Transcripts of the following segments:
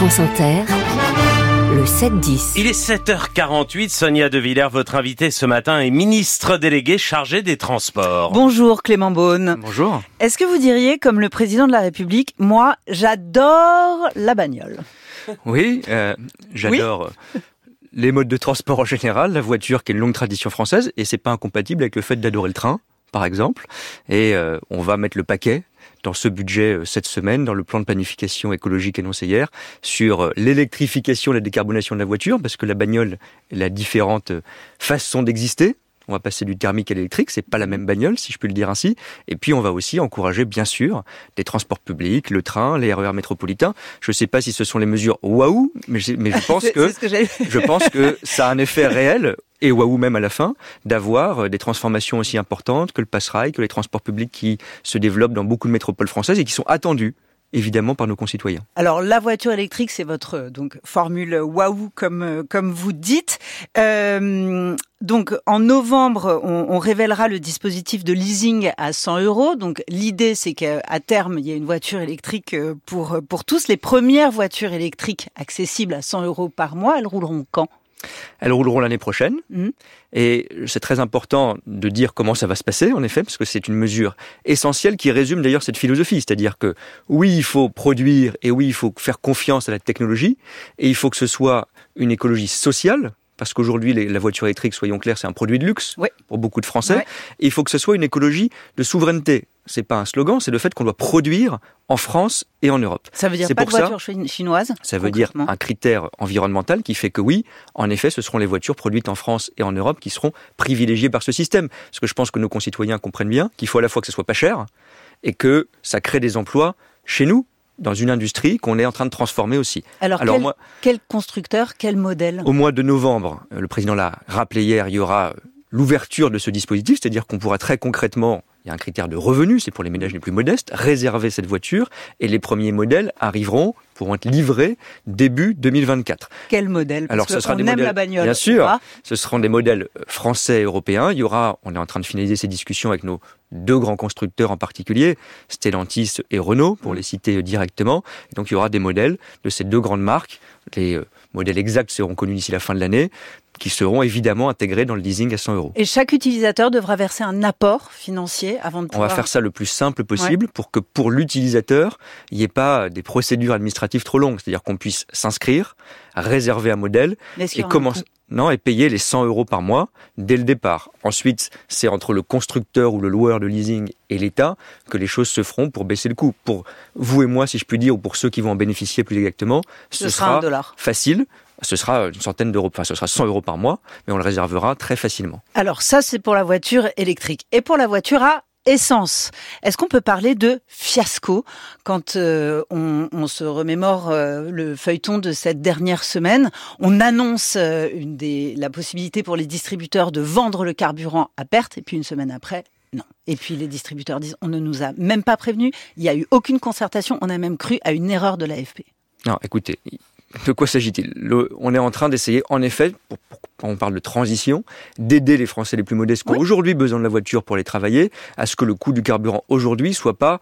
France Inter, le 7-10. Il est 7h48, Sonia De Villers, votre invitée ce matin, est ministre déléguée chargée des transports. Bonjour Clément Beaune. Bonjour. Est-ce que vous diriez, comme le président de la République, moi, j'adore la bagnole? Oui, euh, j'adore euh, les modes de transport en général, la voiture qui est une longue tradition française, et c'est pas incompatible avec le fait d'adorer le train, par exemple. Et euh, on va mettre le paquet dans ce budget euh, cette semaine, dans le plan de planification écologique annoncé hier, sur euh, l'électrification la décarbonation de la voiture, parce que la bagnole, elle a différentes euh, façons d'exister. On va passer du thermique à l'électrique, c'est pas la même bagnole, si je puis le dire ainsi. Et puis, on va aussi encourager, bien sûr, des transports publics, le train, les RER métropolitains. Je ne sais pas si ce sont les mesures waouh, mais, je- mais je pense que, je pense que ça a un effet réel et waouh même à la fin, d'avoir euh, des transformations aussi importantes que le pass-rail, que les transports publics qui se développent dans beaucoup de métropoles françaises et qui sont attendus, évidemment, par nos concitoyens. Alors, la voiture électrique, c'est votre euh, donc formule waouh, comme euh, comme vous dites. Euh, donc, en novembre, on, on révélera le dispositif de leasing à 100 euros. Donc, l'idée, c'est qu'à terme, il y ait une voiture électrique euh, pour pour tous. Les premières voitures électriques accessibles à 100 euros par mois, elles rouleront quand? Elles rouleront l'année prochaine. Mhm. Et c'est très important de dire comment ça va se passer, en effet, parce que c'est une mesure essentielle qui résume d'ailleurs cette philosophie. C'est-à-dire que oui, il faut produire et oui, il faut faire confiance à la technologie et il faut que ce soit une écologie sociale. Parce qu'aujourd'hui, la voiture électrique, soyons clairs, c'est un produit de luxe pour beaucoup de Français. Ouais. Et il faut que ce soit une écologie de souveraineté. C'est pas un slogan, c'est le fait qu'on doit produire en France et en Europe. Ça veut dire pas de pour voiture chi- chinoise Ça veut dire un critère environnemental qui fait que oui, en effet, ce seront les voitures produites en France et en Europe qui seront privilégiées par ce système. Parce que je pense que nos concitoyens comprennent bien qu'il faut à la fois que ce soit pas cher et que ça crée des emplois chez nous, dans une industrie qu'on est en train de transformer aussi. Alors, Alors quel, moi- quel constructeur, quel modèle? Au mois de novembre, euh, le président l'a rappelé hier, il y aura l'ouverture de ce dispositif, c'est-à-dire qu'on pourra très concrètement, il y a un critère de revenu, c'est pour les ménages les plus modestes, réserver cette voiture et les premiers modèles arriveront, pourront être livrés début 2024. Quel modèle? Parce Alors, que ce sera on des aime modèles- la bagnole. Bien sûr. Ce seront des modèles euh, français et européens. Il y aura, on est en train de finaliser ces discussions avec nos deux grands constructeurs en particulier, Stellantis et Renault, pour les citer euh, directement. Et donc il y aura des modèles de ces deux grandes marques. Les euh, modèles exacts seront connus d'ici la fin de l'année, qui seront évidemment intégrés dans le leasing à 100 euros. Et chaque utilisateur devra verser un apport financier avant de On pouvoir... va faire ça le plus simple possible pour que pour l'utilisateur, il n'y ait pas des procédures administratives trop longues. C'est-à-dire qu'on puisse s'inscrire, réserver un modèle et commencer. Non, et payer les 100 euros par mois dès le départ. Ensuite, c'est entre le constructeur ou le loueur de leasing et l'État que les choses se feront pour baisser le coût. Pour vous et moi, si je puis dire, ou pour ceux qui vont en bénéficier plus exactement, Ce sera un dollar. facile. Ce sera une centaine d'euros, enfin, ce sera 100 euros par mois, mais on le réservera très facilement. Alors ça, c'est pour la voiture électrique. Et pour la voiture à essence, est-ce qu'on peut parler de fiasco quand euh, on, se remémore euh, le feuilleton de cette dernière semaine? On annonce euh, la possibilité pour les distributeurs de vendre le carburant à perte, et puis une semaine après, non. Et puis les distributeurs disent on ne nous a même pas prévenus, il n'y a eu aucune concertation, on a même cru à une erreur de l'AFP. Non, écoutez, de quoi s'agit-il? On est en train d'essayer, en effet, pour- quand on parle de transition, d'aider les Français les plus modestes qui ont Oui. aujourd'hui besoin de la voiture pour les travailler, à ce que le coût du carburant aujourd'hui soit pas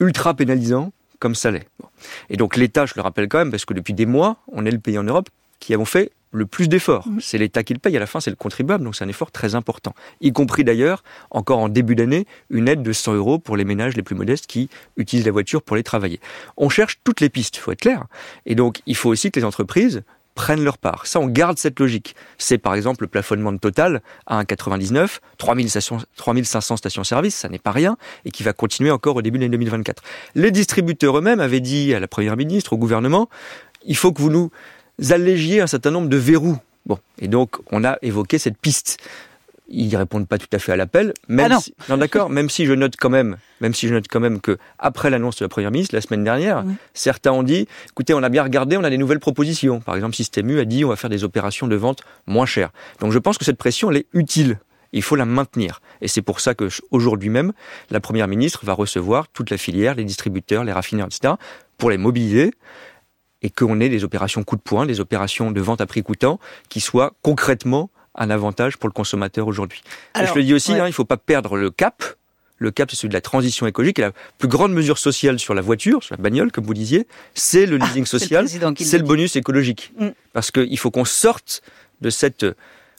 ultra pénalisant comme ça l'est. Bon. Et donc l'État, je le rappelle quand même, parce que depuis des mois, on est le pays en Europe qui avons fait le plus d'efforts. C'est l'État qui le paye, à la fin c'est le contribuable, donc c'est un effort très important. Y compris d'ailleurs, encore en début d'année, une aide de 100 euros pour les ménages les plus modestes qui utilisent la voiture pour les travailler. On cherche toutes les pistes, il faut être clair. Et donc il faut aussi que les entreprises prennent leur part. Ça, on garde cette logique. C'est par exemple le plafonnement de Total à 1,99, 3000 stations- 3500 stations-service, ça n'est pas rien, et qui va continuer encore au début de l'année 2024. Les distributeurs eux-mêmes avaient dit à la Première ministre, au gouvernement, il faut que vous nous allégiez un certain nombre de verrous. Bon, et donc on a évoqué cette piste. Ils répondent pas tout à fait à l'appel, même Ah non. si, non d'accord, même si je note quand même, même si je note quand même que après l'annonce de la première ministre la semaine dernière, Oui. certains ont dit, écoutez, on a bien regardé, on a des nouvelles propositions. Par exemple, Système U a dit, on va faire des opérations de vente moins chères. Donc je pense que cette pression, elle est utile. Il faut la maintenir. Et c'est pour ça que aujourd'hui même, la première ministre va recevoir toute la filière, les distributeurs, les raffineurs, etc., pour les mobiliser et qu'on ait des opérations coup de poing, des opérations de vente à prix coûtant qui soient concrètement un avantage pour le consommateur aujourd'hui. Je le dis aussi, ouais. hein, il ne faut pas perdre le cap. Le cap, c'est celui de la transition écologique. Et la plus grande mesure sociale sur la voiture, sur la bagnole, comme vous disiez, c'est le Ah, leasing social, le c'est le bonus écologique. Mm. Parce qu'il faut qu'on sorte de cette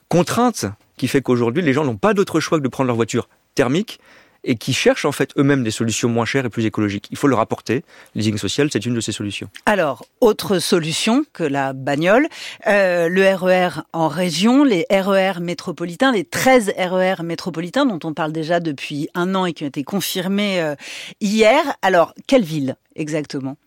contrainte qui fait qu'aujourd'hui, les gens n'ont pas d'autre choix que de prendre leur voiture thermique et qui cherchent en fait eux-mêmes des solutions moins chères et plus écologiques. Il faut le rapporter. Le leasing social, c'est une de ces solutions. Alors, autre solution que la bagnole, euh, le RER en région, les RER métropolitains, les 13 RER métropolitains dont on parle déjà depuis un an et qui ont été confirmés euh, hier. Alors, quelle ville exactement?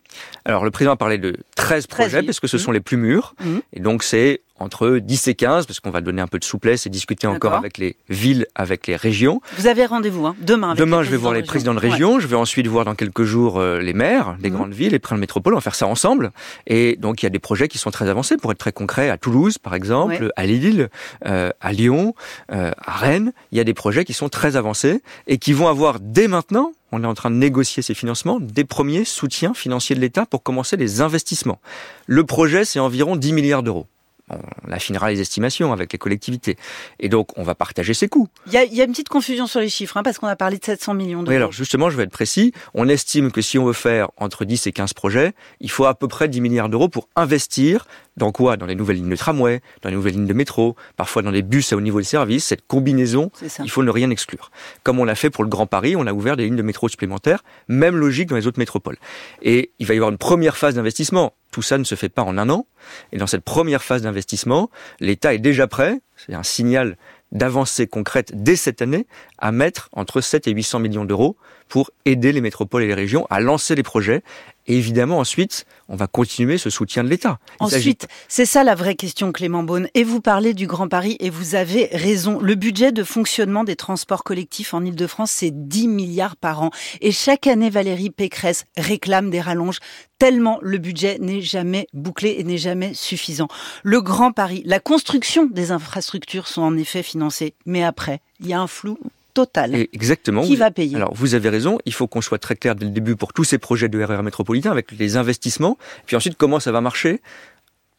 Alors, le président a parlé de 13 projets, villes. parce que ce sont les plus mûrs. Mhm. Et donc, c'est entre 10 et 15, parce qu'on va donner un peu de souplesse et discuter encore avec les villes, avec les régions. Vous avez rendez-vous hein, demain. Avec Demain, je vais voir les présidents de région. Je vais ensuite voir dans quelques jours euh, les maires des Mhm. grandes villes, les présidents de métropole. On va faire ça ensemble. Et donc, il y a des projets qui sont très avancés, pour être très concret, à Toulouse, par exemple, Ouais. à Lille, euh, à Lyon, euh, à Rennes. Il y a des projets qui sont très avancés et qui vont avoir dès maintenant, on est en train de négocier ces financements, des premiers soutiens financiers de l'État pour commencer les investissements. Le projet, c'est environ 10 milliards d'euros. On affinera les estimations avec les collectivités. Et donc, on va partager ces coûts. Il y, a, il y a une petite confusion sur les chiffres, hein, parce qu'on a parlé de 700 millions d'euros. Oui, alors justement, je vais être précis. On estime que si on veut faire entre 10 et 15 projets, il faut à peu près 10 milliards d'euros pour investir dans quoi? Dans les nouvelles lignes de tramway, dans les nouvelles lignes de métro, parfois dans les bus à haut niveau de service. Cette combinaison, il faut ne rien exclure. Comme on l'a fait pour le Grand Paris, on a ouvert des lignes de métro supplémentaires, même logique dans les autres métropoles. Et il va y avoir une première phase d'investissement. Tout ça ne se fait pas en un an. Et dans cette première phase d'investissement, l'État est déjà prêt, c'est un signal d'avancée concrète dès cette année, à mettre entre 7 et 800 millions d'euros pour aider les métropoles et les régions à lancer les projets. Et évidemment, ensuite, on va continuer ce soutien de l'État. Ensuite, c'est ça la vraie question, Clément Beaune. Et vous parlez du Grand Paris, et vous avez raison. Le budget de fonctionnement des transports collectifs en Ile-de-France, c'est 10 milliards par an. Et chaque année, Valérie Pécresse réclame des rallonges, tellement le budget n'est jamais bouclé et n'est jamais suffisant. Le Grand Paris, la construction des infrastructures sont en effet financées. Mais après, il y a un flou total. Et exactement. Qui vous- va payer Alors, vous avez raison, il faut qu'on soit très clair dès le début pour tous ces projets de RER métropolitain avec les investissements, puis ensuite comment ça va marcher,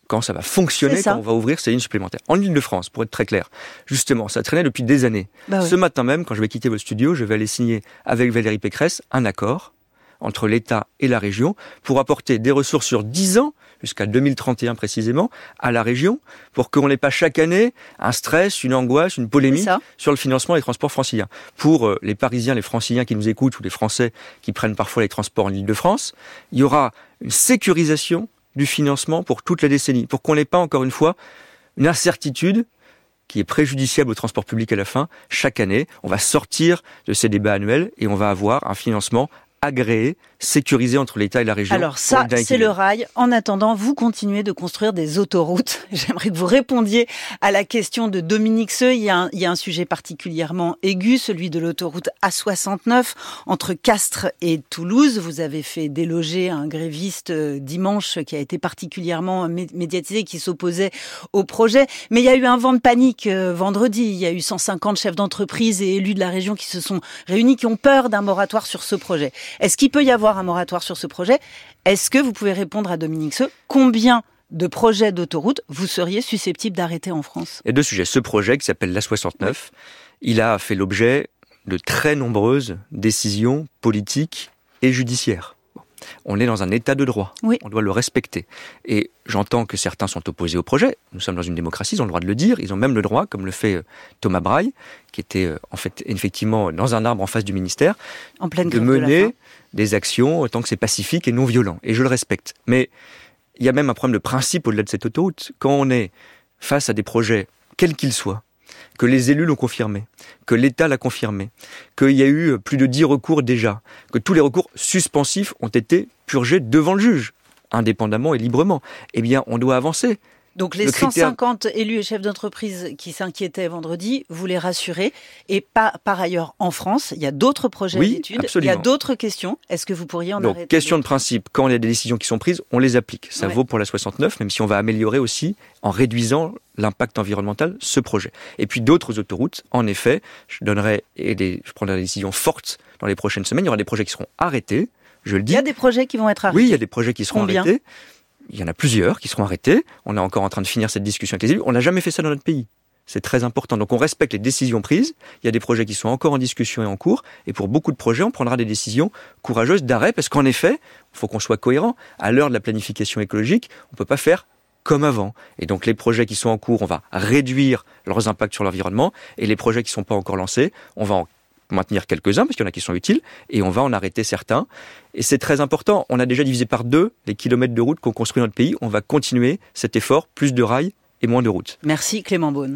quand ça va fonctionner, ça. quand on va ouvrir ces lignes supplémentaires. En Ile-de-France, pour être très clair, justement, ça traînait depuis des années. Bah oui. Ce matin même, quand je vais quitter votre studio, je vais aller signer avec Valérie Pécresse un accord entre l'État et la région pour apporter des ressources sur 10 ans, jusqu'à 2031 précisément, à la région, pour qu'on n'ait pas chaque année un stress, une angoisse, une polémique sur le financement des transports franciliens. Pour euh, les Parisiens, les Franciliens qui nous écoutent ou les Français qui prennent parfois les transports en Ile-de-France, il y aura une sécurisation du financement pour toute la décennie, pour qu'on n'ait pas encore une fois une incertitude qui est préjudiciable au transport public à la fin. Chaque année, on va sortir de ces débats annuels et on va avoir un financement agréé, sécurisé entre l'État et la région. Alors ça, c'est le rail. En attendant, vous continuez de construire des autoroutes. J'aimerais que vous répondiez à la question de Dominique Seux. Il y a un, il y a un sujet particulièrement aigu, celui de l'autoroute A69 entre Castres et Toulouse. Vous avez fait déloger un gréviste euh, dimanche qui a été particulièrement mé- médiatisé, qui s'opposait au projet. Mais il y a eu un vent de panique euh, vendredi. Il y a eu 150 chefs d'entreprise et élus de la région qui se sont réunis, qui ont peur d'un moratoire sur ce projet. Est-ce qu'il peut y avoir un moratoire sur ce projet Est-ce que vous pouvez répondre à Dominique Seux Combien de projets d'autoroute vous seriez susceptible d'arrêter en France? Il y deux sujets. Ce projet qui s'appelle l'A69, il a fait l'objet de très nombreuses décisions politiques et judiciaires. On est dans un état de droit. Oui. On doit le respecter. Et j'entends que certains sont opposés au projet. Nous sommes dans une démocratie, ils ont le droit de le dire. Ils ont même le droit, comme le fait euh, Thomas Braille, qui était euh, en fait effectivement dans un arbre en face du ministère, En pleine de mener des actions tant que c'est pacifique et non violent. Et je le respecte. Mais il y a même un problème de principe au-delà de cette autoroute. Quand on est face à des projets, quels qu'ils soient, que les élus l'ont confirmé, que l'État l'a confirmé, qu'il y a eu plus de 10 recours déjà, que tous les recours suspensifs ont été purgés devant le juge, indépendamment et librement, eh bien, on doit avancer. Donc les Le critère- 150 élus et chefs d'entreprise qui s'inquiétaient vendredi, vous les rassurez. Et pas, par ailleurs, en France, il y a d'autres projets Oui, d'études, il y a d'autres questions. Est-ce que vous pourriez en Donc, arrêter question de principe, quand il y a des décisions qui sont prises, on les applique. Ça Ouais. vaut pour la 69, même si on va améliorer aussi, en réduisant l'impact environnemental, ce projet. Et puis d'autres autoroutes, en effet, je donnerai, et des, je prendrai des décisions fortes dans les prochaines semaines. Il y aura des projets qui seront arrêtés, je le Il dis. y a des projets qui vont être arrêtés. Oui, il y a des projets qui seront Combien arrêtés. Il y en a plusieurs qui seront arrêtés. On est encore en train de finir cette discussion avec les élus. On n'a jamais fait ça dans notre pays. C'est très important. Donc on respecte les décisions prises. Il y a des projets qui sont encore en discussion et en cours. Et pour beaucoup de projets, on prendra des décisions courageuses d'arrêt parce qu'en effet, il faut qu'on soit cohérent. À l'heure de la planification écologique, on ne peut pas faire comme avant. Et donc les projets qui sont en cours, on va réduire leurs impacts sur l'environnement. Et les projets qui ne sont pas encore lancés, on va en maintenir quelques-uns, parce qu'il y en a qui sont utiles, et on va en arrêter certains. Et c'est très important. On a déjà divisé par deux les kilomètres de route qu'on construit dans notre pays. On va continuer cet effort, plus de rails et moins de routes. Merci Clément Beaune.